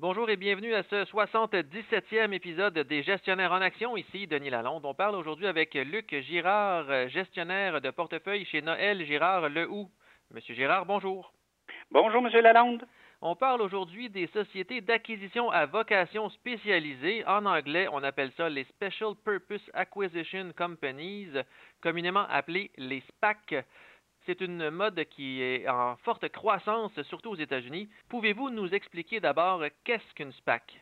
Bonjour et bienvenue à ce 77e épisode des Gestionnaires en Action. Ici Denis Lalonde. On parle aujourd'hui avec Luc Girard, gestionnaire de portefeuille chez Noël Girard Lehoux. Monsieur Girard, bonjour. Bonjour, Monsieur Lalonde. On parle aujourd'hui des sociétés d'acquisition à vocation spécialisée. En anglais, on appelle ça les Special Purpose Acquisition Companies, communément appelées les SPAC. C'est une mode qui est en forte croissance, surtout aux États-Unis. Pouvez-vous nous expliquer d'abord qu'est-ce qu'une SPAC?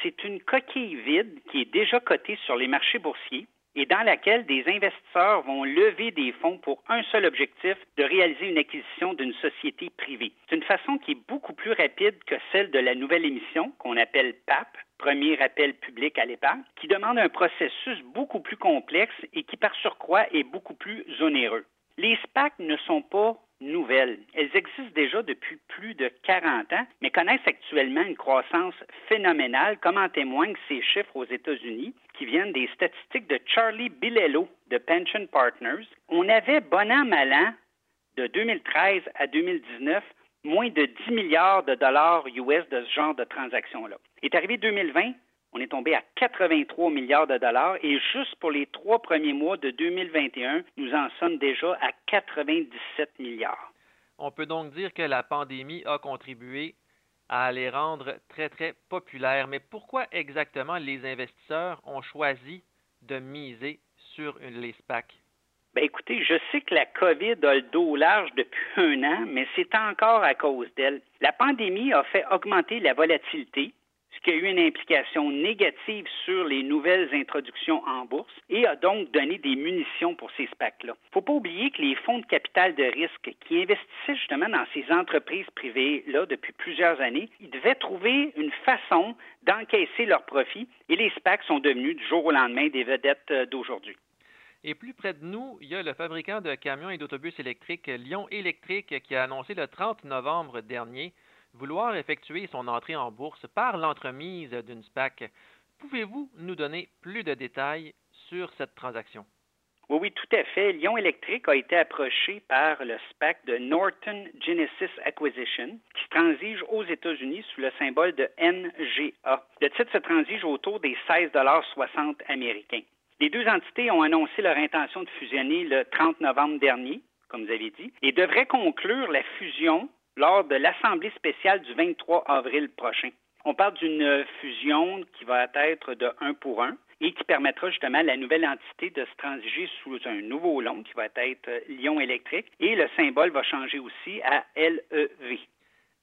C'est une coquille vide qui est déjà cotée sur les marchés boursiers et dans laquelle des investisseurs vont lever des fonds pour un seul objectif, de réaliser une acquisition d'une société privée. C'est une façon qui est beaucoup plus rapide que celle de la nouvelle émission qu'on appelle PAP, premier appel public à l'épargne, qui demande un processus beaucoup plus complexe et qui par surcroît est beaucoup plus onéreux. Les SPAC ne sont pas nouvelles. Elles existent déjà depuis plus de 40 ans, mais connaissent actuellement une croissance phénoménale, comme en témoignent ces chiffres aux États-Unis, qui viennent des statistiques de Charlie Bilello de Pension Partners. On avait, bon an, mal an, de 2013 à 2019, moins de 10 milliards de dollars US de ce genre de transactions-là. Est arrivé 2020, on est tombé à 83 milliards de dollars et juste pour les trois premiers mois de 2021, nous en sommes déjà à 97 milliards. On peut donc dire que la pandémie a contribué à les rendre très, très populaires. Mais pourquoi exactement les investisseurs ont choisi de miser sur les SPAC? Ben écoutez, je sais que la COVID a le dos large depuis un an, mais c'est encore à cause d'elle. La pandémie a fait augmenter la volatilité, qui a eu une implication négative sur les nouvelles introductions en bourse et a donc donné des munitions pour ces SPAC-là. Il ne faut pas oublier que les fonds de capital de risque qui investissaient justement dans ces entreprises privées-là depuis plusieurs années, ils devaient trouver une façon d'encaisser leurs profits et les SPAC sont devenus du jour au lendemain des vedettes euh, d'aujourd'hui. Et plus près de nous, il y a le fabricant de camions et d'autobus électriques Lyon Électrique qui a annoncé le 30 novembre dernier vouloir effectuer son entrée en bourse par l'entremise d'une SPAC. Pouvez-vous nous donner plus de détails sur cette transaction? Oui, oui, tout à fait. Lyon Électrique a été approché par le SPAC de Norton Genesis Acquisition, qui transige aux États-Unis sous le symbole de NGA. Le titre se transige autour des 16,60 américains. Les deux entités ont annoncé leur intention de fusionner le 30 novembre dernier, comme vous avez dit, et devraient conclure la fusion lors de l'Assemblée spéciale du 23 avril prochain. On parle d'une fusion qui va être de un pour un et qui permettra justement à la nouvelle entité de se transiger sous un nouveau nom qui va être Lyon électrique et le symbole va changer aussi à LEV.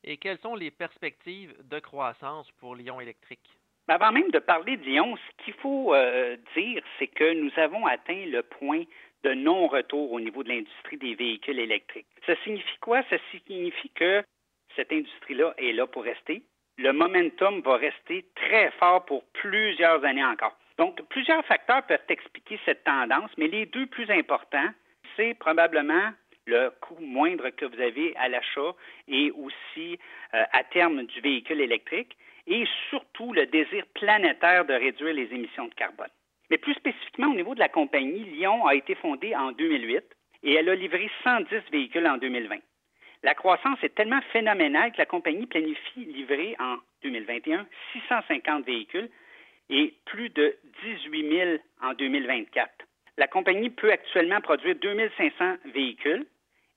Et quelles sont les perspectives de croissance pour Lyon électrique? Avant même de parler de Lyon, ce qu'il faut euh, dire, c'est que nous avons atteint le point de non-retour au niveau de l'industrie des véhicules électriques. Ça signifie quoi? Ça signifie que cette industrie-là est là pour rester. Le momentum va rester très fort pour plusieurs années encore. Donc, plusieurs facteurs peuvent expliquer cette tendance, mais les deux plus importants, c'est probablement le coût moindre que vous avez à l'achat et aussi euh, à terme du véhicule électrique et surtout le désir planétaire de réduire les émissions de carbone. Mais plus spécifiquement au niveau de la compagnie, Lyon a été fondée en 2008 et elle a livré 110 véhicules en 2020. La croissance est tellement phénoménale que la compagnie planifie livrer en 2021 650 véhicules et plus de 18 000 en 2024. La compagnie peut actuellement produire 2500 véhicules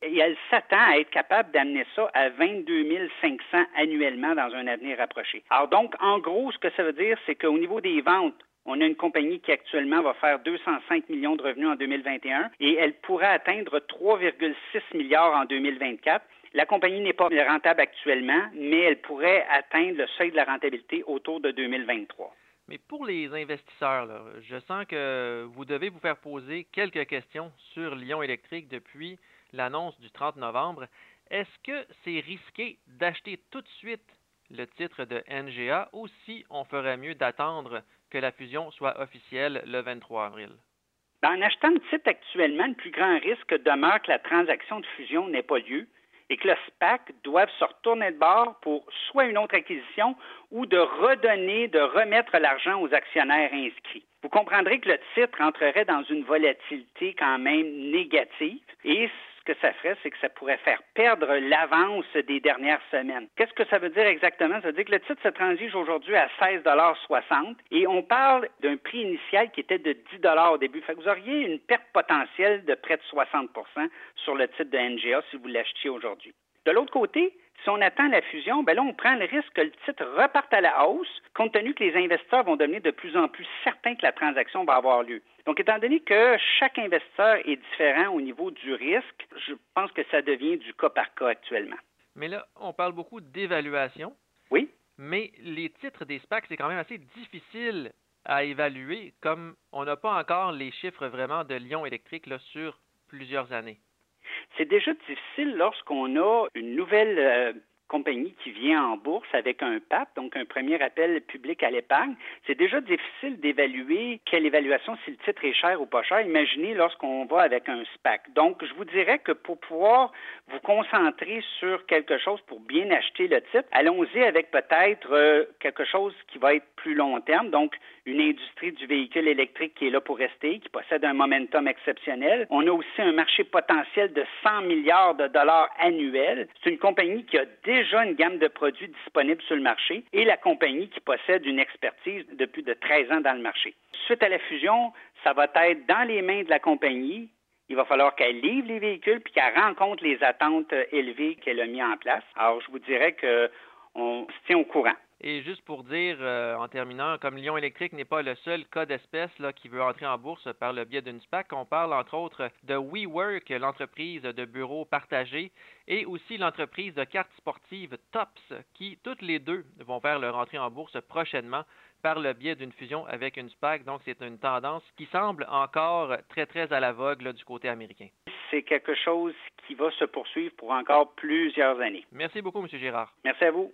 et elle s'attend à être capable d'amener ça à 22 500 annuellement dans un avenir rapproché. Alors donc, en gros, ce que ça veut dire, c'est qu'au niveau des ventes, on a une compagnie qui actuellement va faire 205 millions de revenus en 2021 et elle pourrait atteindre 3,6 milliards en 2024. La compagnie n'est pas rentable actuellement, mais elle pourrait atteindre le seuil de la rentabilité autour de 2023. Mais pour les investisseurs, je sens que vous devez vous faire poser quelques questions sur Lyon électrique depuis l'annonce du 30 novembre. Est-ce que c'est risqué d'acheter tout de suite le titre de NGA ou si on ferait mieux d'attendre que la fusion soit officielle le 23 avril? En achetant le titre actuellement, le plus grand risque demeure que la transaction de fusion n'ait pas lieu et que le SPAC doive se retourner de bord pour soit une autre acquisition ou de redonner, de remettre l'argent aux actionnaires inscrits. Vous comprendrez que le titre entrerait dans une volatilité quand même négative et ça ferait, c'est que ça pourrait faire perdre l'avance des dernières semaines. Qu'est-ce que ça veut dire exactement? Ça veut dire que le titre se transige aujourd'hui à 16,60 et on parle d'un prix initial qui était de 10 au début. Vous auriez une perte potentielle de près de 60% sur le titre de NGA si vous l'achetiez aujourd'hui. De l'autre côté, si on attend la fusion, ben là, on prend le risque que le titre reparte à la hausse, compte tenu que les investisseurs vont devenir de plus en plus certains que la transaction va avoir lieu. Donc, étant donné que chaque investisseur est différent au niveau du risque, je pense que ça devient du cas par cas actuellement. Mais là, on parle beaucoup d'évaluation. Oui. Mais les titres des SPAC, c'est quand même assez difficile à évaluer, comme on n'a pas encore les chiffres vraiment de Lyon électrique là, sur plusieurs années. C'est déjà difficile lorsqu'on a une nouvelle euh, compagnie qui vient en bourse avec un PAP, donc un premier appel public à l'épargne, c'est déjà difficile d'évaluer quelle évaluation, si le titre est cher ou pas cher. Imaginez lorsqu'on va avec un SPAC. Donc, je vous dirais que pour pouvoir vous concentrer sur quelque chose pour bien acheter le titre, allons-y avec peut-être euh, quelque chose qui va être plus long terme, donc une industrie du véhicule électrique qui est là pour rester, qui possède un momentum exceptionnel. On a aussi un marché potentiel de 100 milliards de dollars annuels. C'est une compagnie qui a déjà déjà une gamme de produits disponibles sur le marché et la compagnie qui possède une expertise de plus de 13 ans dans le marché. Suite à la fusion, ça va être dans les mains de la compagnie. Il va falloir qu'elle livre les véhicules puis qu'elle rencontre les attentes élevées qu'elle a mis en place. Alors, je vous dirais qu'on se tient au courant. Et juste pour dire, euh, en terminant, comme Lyon Électrique n'est pas le seul cas d'espèce qui veut entrer en bourse par le biais d'une SPAC, on parle entre autres de WeWork, l'entreprise de bureaux partagés, et aussi l'entreprise de cartes sportives TOPS, qui toutes les deux vont faire leur entrée en bourse prochainement par le biais d'une fusion avec une SPAC. Donc, c'est une tendance qui semble encore très, très à la vogue du côté américain. C'est quelque chose qui va se poursuivre pour encore plusieurs années. Merci beaucoup, M. Girard. Merci à vous.